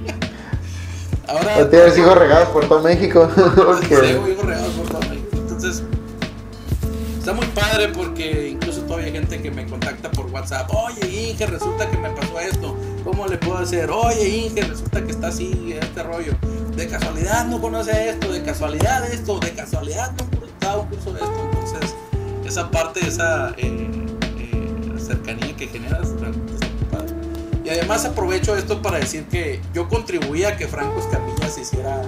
Ahora. tienes hijos regados por todo México. Tengo hijos regados por todo México. Entonces, está muy padre porque incluso todavía hay gente que me contacta por WhatsApp. Oye, Inge, resulta que me pasó esto. ¿Cómo le puedo hacer? Oye, Inge, resulta que está así, este rollo. De casualidad no conoce esto, de casualidad esto, de casualidad no ha un curso de esto. Entonces, esa parte, esa eh, eh, cercanía que generas, y además aprovecho esto para decir que yo contribuí a que Franco Escamilla se hiciera,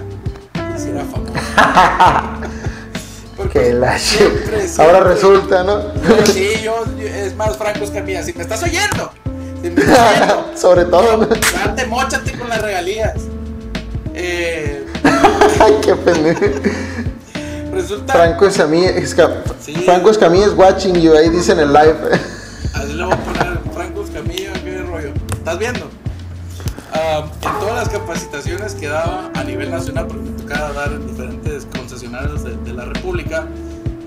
se hiciera famoso. Porque la siempre, Ahora resulta, ¿no? sí, yo, es más, Franco Escamilla, si me estás oyendo, si me estás oyendo, sobre todo, ¿no? Date, mochate con las regalías. Eh, Ay, qué pendejo. Resulta. Franco Escamilla, sí. Franco Escamilla es watching you, ahí dicen el live. Así le voy a poner Franco Escamilla, qué rollo. ¿Estás viendo? Ah, en todas las capacitaciones que daba a nivel nacional, porque me tocaba dar en diferentes concesionarios de, la República,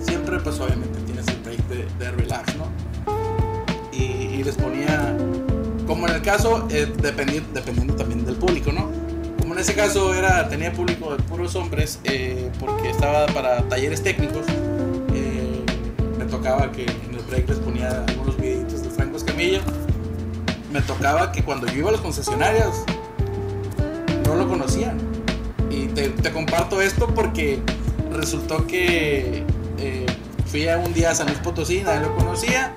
siempre pues obviamente tienes el break de, relax, ¿no? Y, les ponía, como en el caso, eh, dependiendo, dependiendo también del público, ¿no? Como en ese caso era, tenía público de puros hombres, eh, porque estaba para talleres técnicos, eh, me tocaba que en el break les ponía algunos videitos de Franco Escamilla me tocaba que cuando yo iba a los concesionarios no lo conocían. Te, comparto esto porque resultó que eh, fui a un día a San Luis Potosí, nadie lo conocía.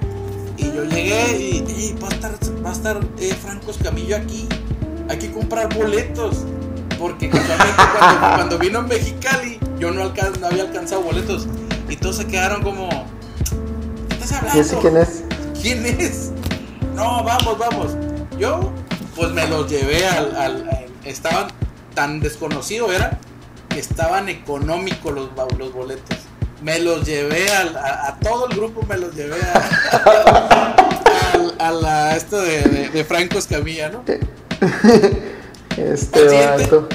Y yo llegué y, va a estar, va a estar eh, Franco Escamillo aquí. Hay que comprar boletos. Porque casualmente cuando, vino a Mexicali, yo no, no había alcanzado boletos. Y todos se quedaron como. ¿Qué estás hablando? quién es? ¿Quién es? no, vamos, vamos. Yo, pues me los llevé al, estaban tan desconocido era que estaban económicos los, los boletos. Me los llevé a, todo el grupo, me los llevé a, la, esto de, Franco Escamilla, ¿no? Este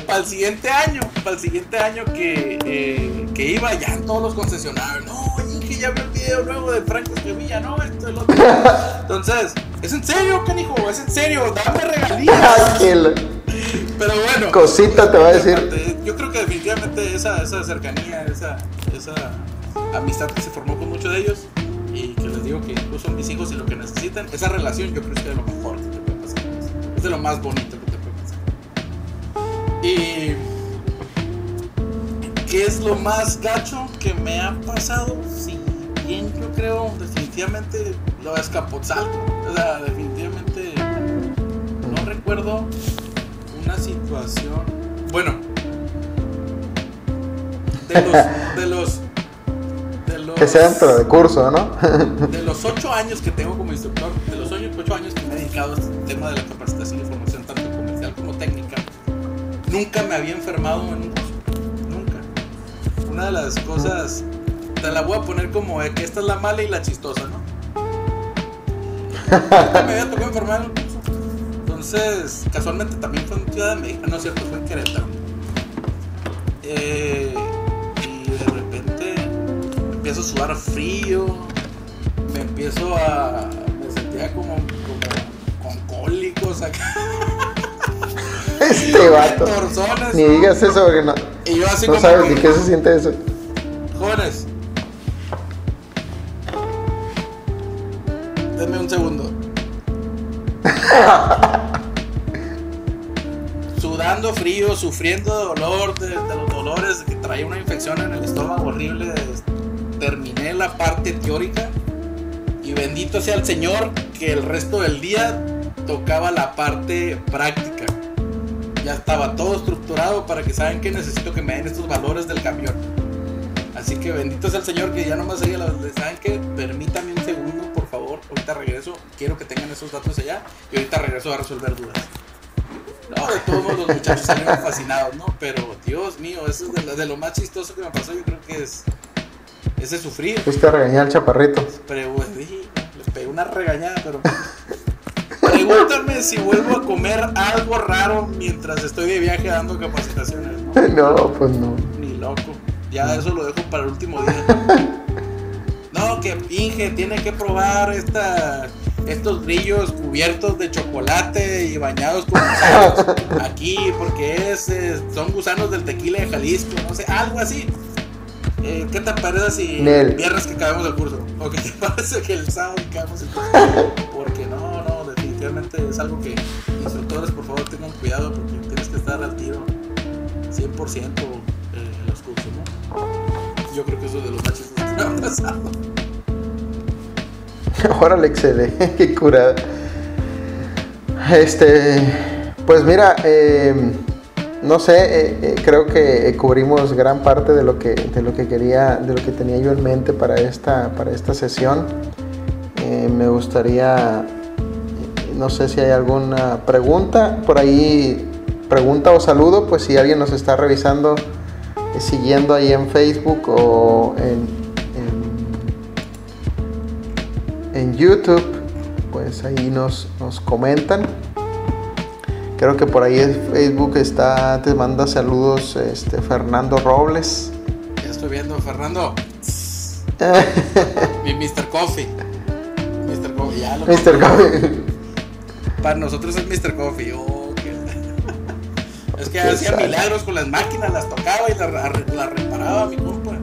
para, el siguiente, año, para el siguiente año que, eh, que iba ya en todos los concesionarios, no, que ya vi el video nuevo de Franco Escamilla, no, esto es lo otro. Entonces, es en serio, canijo, es en serio, dame regalías. Pero bueno. Cosita te va a decir. Yo creo que definitivamente esa, esa cercanía, esa, esa amistad que se formó con muchos de ellos y que les digo que incluso son mis hijos y lo que necesitan, esa relación yo creo que es de lo mejor que te puede pasar. Es de lo más bonito que te puede pasar. Y ¿Qué es lo más gacho que me ha pasado? Sí, bien, yo creo, definitivamente lo escapozalto. O sea, definitivamente no recuerdo una situación. Bueno, de los, de los que sea dentro de curso, ¿no? de los ocho años que tengo como instructor, de los ocho años que me he dedicado a este tema de la capacitación y formación, tanto comercial como técnica, nunca me había enfermado en un curso. Nunca. Una de las cosas, te la voy a poner como que esta es la mala y la chistosa, ¿no? Nunca me había tocado enfermar. Entonces, casualmente también fue en Ciudad de México, no es cierto, fue en Querétaro. Eh empiezo a sudar frío, me empiezo a. me sentía como, con cólicos acá. Este vato. Ni digas eso porque no. Y yo así no sabes ni qué se siente eso. Jóvenes. Denme un segundo. Sudando frío, sufriendo de dolor, de, los dolores, que traía una infección en el estómago horrible, de, terminé la parte teórica y bendito sea el Señor que el resto del día tocaba la parte práctica. Ya estaba todo estructurado para que saben que necesito que me den estos valores del camión. Así que bendito sea el Señor que ya no más seguía la saben que permítame un segundo, por favor, ahorita regreso, quiero que tengan esos datos allá y ahorita regreso a resolver dudas. No, de todos los muchachos salieron fascinados, ¿no? Pero Dios mío, eso es de, de lo más chistoso que me pasó, yo creo que es ese sufrir. Fuiste a regañar al chaparrito. Pero, le pegué una regañada, pero. Pregúntame si vuelvo a comer algo raro mientras estoy de viaje dando capacitaciones. No, no pues no. Ni loco. Ya eso lo dejo para el último día. No, que Inge tiene que probar esta, estos grillos cubiertos de chocolate y bañados con gusanos aquí, porque es, son gusanos del tequila de Jalisco, no sé, algo así. Eh, ¿Qué te parece si el viernes que acabemos el curso? ¿O qué te parece que el sábado que acabemos el curso? Porque no, no, definitivamente es algo que instructores por favor tengan cuidado porque tienes que estar al tiro 100% eh, en los cursos, ¿no? Yo creo que eso es de los machos me ha pasado. Órale, excelente, qué curada. Este, pues mira, eh, no sé, eh, eh, creo que eh, cubrimos gran parte de lo que, de lo que quería, de lo que tenía yo en mente para esta, para esta sesión. me gustaría, no sé si hay alguna pregunta por ahí, pregunta o saludo, pues si alguien nos está revisando, siguiendo ahí en Facebook o en, en, YouTube, pues ahí nos, nos comentan. Creo que por ahí en Facebook está, te manda saludos este, Fernando Robles. Ya estoy viendo, Fernando. Mi Mr. Coffee. Mr. Coffee, ya lo Mr. Coffee. Para nosotros es Mr. Coffee. Oh, Es que hacía milagros con las máquinas, las tocaba y las la reparaba mi compa.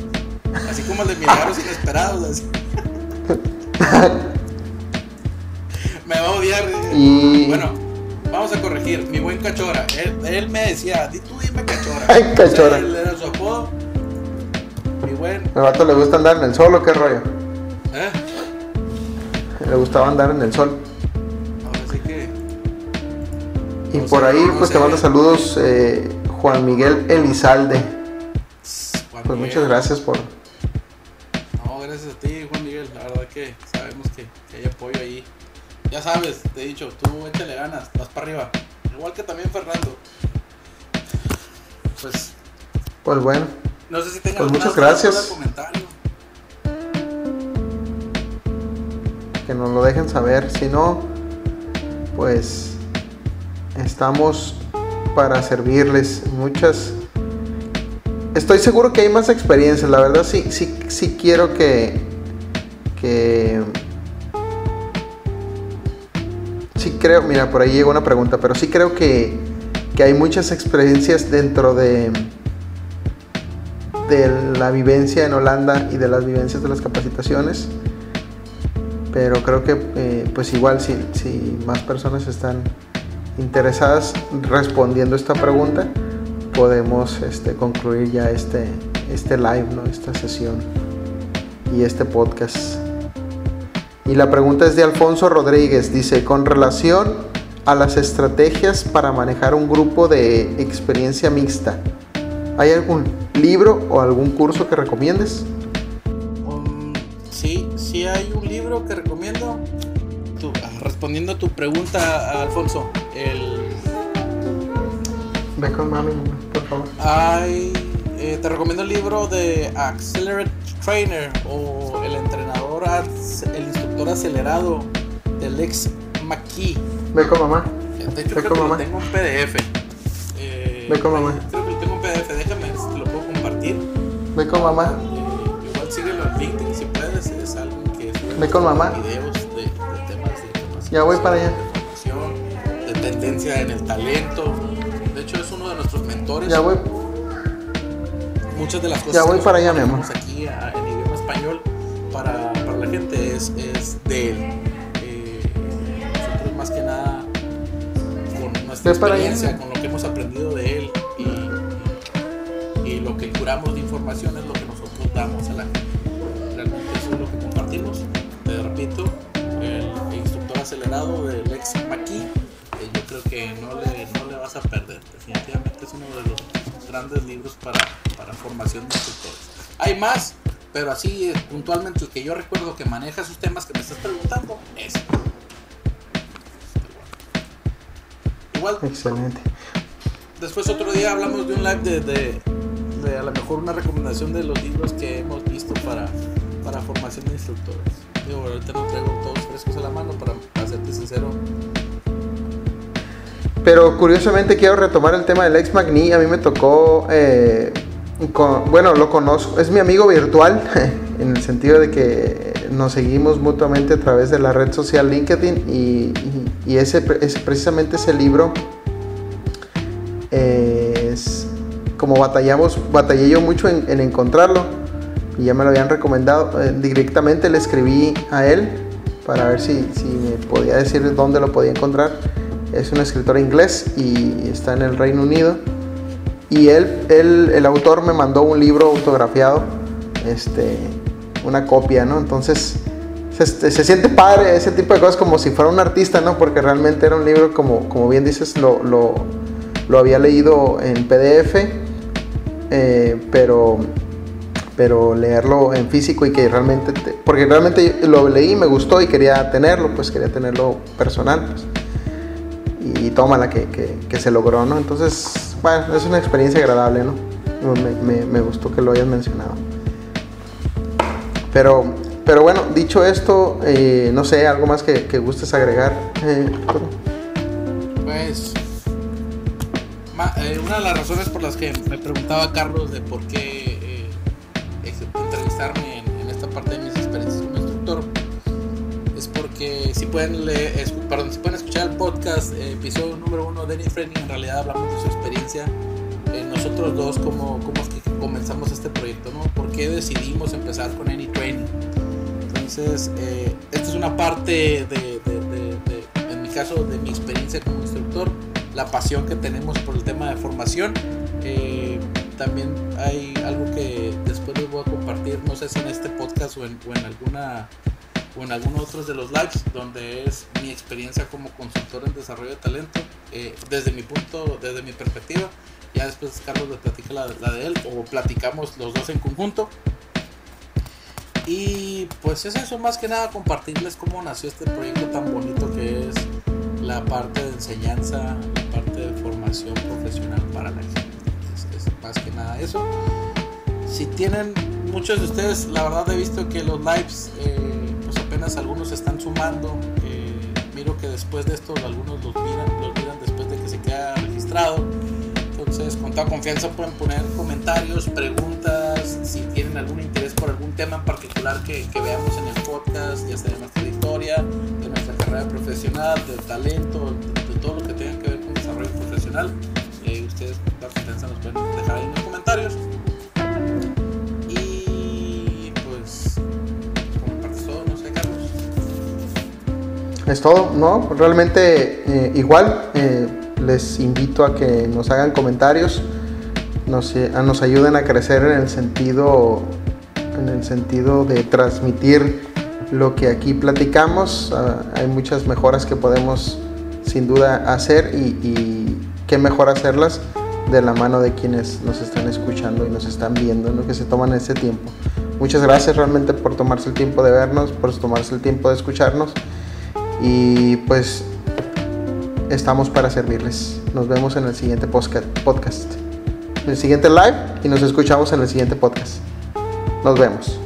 Así como el de milagros inesperados. Me va a odiar. Y... Bueno vamos a corregir, mi buen cachora. Él, me decía, tú dime cachora. Ay, cachora. él era su apodo. Mi buen. ¿El vato le gusta andar en el sol o qué rollo? ¿Eh? Le gustaba andar en el sol. Así que. Y por ahí, pues te mando saludos, eh, Juan Miguel Elizalde. pues muchas gracias por. No, gracias a ti, Juan Miguel. La verdad que que hay apoyo ahí ya sabes, te he dicho, tú échale ganas, vas para arriba. Igual que también Fernando. Pues. Pues bueno. No sé si tengas pues muchas gracias. comentario. Que nos lo dejen saber. Si no, pues estamos para servirles. Muchas. Estoy seguro que hay más experiencias. La verdad sí, sí, sí quiero que. que creo, mira, por ahí llegó una pregunta, pero sí creo que, hay muchas experiencias dentro de, de la vivencia en Holanda y de las vivencias de las capacitaciones. Pero creo que eh, pues igual si, si más personas están interesadas respondiendo esta pregunta, podemos este, concluir ya este, este live, ¿no? esta sesión y este podcast. Y la pregunta es de Alfonso Rodríguez, dice, con relación a las estrategias para manejar un grupo de experiencia mixta, ¿hay algún libro o algún curso que recomiendes? Um, sí, sí hay un libro que recomiendo. Ah, respondiendo a tu pregunta, Alfonso, el... Ve con mami, por favor. Hay, eh, te recomiendo el libro de Accelerate Trainer o el entrenador, el instructor acelerado del ex McKee. Ve con mamá. De hecho, creo que Lo tengo en PDF. Eh, Ve con mamá. Creo que tengo en PDF, déjame, te lo puedo compartir. Ve con mamá. Eh, igual síguelo en LinkedIn si puedes, es algo que Ve con mamá. videos de, temas de información. Ya voy para allá. De, de tendencia en el talento. De hecho, es uno de nuestros mentores. Ya voy. Muchas de las cosas ya voy para allá, mi amor. aquí en idioma español para, para la gente es, es de él más que nada con nuestra experiencia, con lo que hemos aprendido de él y, y, lo que curamos de información es lo que nosotros damos a la gente. Realmente eso es lo que compartimos. Te repito, el instructor acelerado del ex Maki, eh, yo creo que no le, no le vas a perder. Definitivamente es uno de los grandes libros para, para formación de instructores. Hay más, pero así puntualmente el que yo recuerdo que maneja esos temas que me estás preguntando es Excelente. Después otro día hablamos de un live de, de, a lo mejor una recomendación de los libros que hemos visto para, para formación de instructores. Digo, ahorita no traigo todos frescos a la mano para hacerte sincero. Pero curiosamente quiero retomar el tema del ex Magni. A mí me tocó, eh, bueno, lo conozco, es mi amigo virtual, en el sentido de que nos seguimos mutuamente a través de la red social LinkedIn y, ese, es precisamente ese libro es como batallamos, batallé yo mucho en, encontrarlo y ya me lo habían recomendado eh, directamente le escribí a él para ver si, si me podía decir dónde lo podía encontrar. Es un escritor inglés y está en el Reino Unido y él, él el autor me mandó un libro autografiado este una copia, ¿no? Entonces se, siente padre ese tipo de cosas como si fuera un artista, ¿no? Porque realmente era un libro, como, como bien dices, lo, lo, había leído en PDF, eh, pero, pero leerlo en físico y que realmente, porque realmente lo leí, me gustó y quería tenerlo, pues quería tenerlo personal, pues. Y, tómala que, que, se logró, ¿no? Entonces, bueno, es una experiencia agradable, ¿no? Me, me, gustó que lo hayas mencionado. Pero, pero bueno, dicho esto, eh, no sé, algo más que, gustes agregar. Eh, pues, eh, una de las razones por las que me preguntaba Carlos de por qué entrevistarme en, esta parte de instructor es porque si pueden, leer, perdón, si pueden escuchar el podcast, episodio número uno de Any en realidad hablamos de su experiencia nosotros dos, cómo, cómo es que comenzamos este proyecto, ¿no? ¿Por qué decidimos empezar con Any Training? Entonces, eh, esta es una parte de, en mi caso, de mi experiencia como instructor, la pasión que tenemos por el tema de formación. Eh, también hay algo que después les voy a compartir, no sé si en este podcast o en, o en alguna o en algunos otros de los lives donde es mi experiencia como consultor en desarrollo de talento eh, desde mi punto, desde mi perspectiva ya después Carlos le platica la, de él o platicamos los dos en conjunto. Y pues es eso, más que nada compartirles cómo nació este proyecto tan bonito que es la parte de enseñanza, la parte de formación profesional para la gente. Es, más que nada eso. Si tienen, muchos de ustedes, la verdad he visto que los lives, eh, algunos están sumando. Eh, miro que después de esto algunos los miran, los miran después de que se queda registrado entonces, con toda confianza pueden poner comentarios, preguntas, si tienen algún interés por algún tema en particular que, veamos en el podcast, ya sea de nuestra historia, de nuestra carrera profesional, del talento, de, todo lo que tenga que ver con desarrollo profesional. Eh, ustedes con toda confianza nos pueden dejar ahí en los comentarios. Es todo, ¿no? Realmente eh, igual. Eh, les invito a que nos hagan comentarios. nos, nos ayuden a crecer en el sentido en el sentido de transmitir lo que aquí platicamos. Ah, hay muchas mejoras que podemos sin duda hacer y, qué mejor hacerlas de la mano de quienes nos están escuchando y nos están viendo, que se toman ese tiempo. Muchas gracias realmente por tomarse el tiempo de vernos, por tomarse el tiempo de escucharnos y pues estamos para servirles. Nos vemos en el siguiente podcast, en el siguiente live y nos escuchamos en el siguiente podcast. Nos vemos.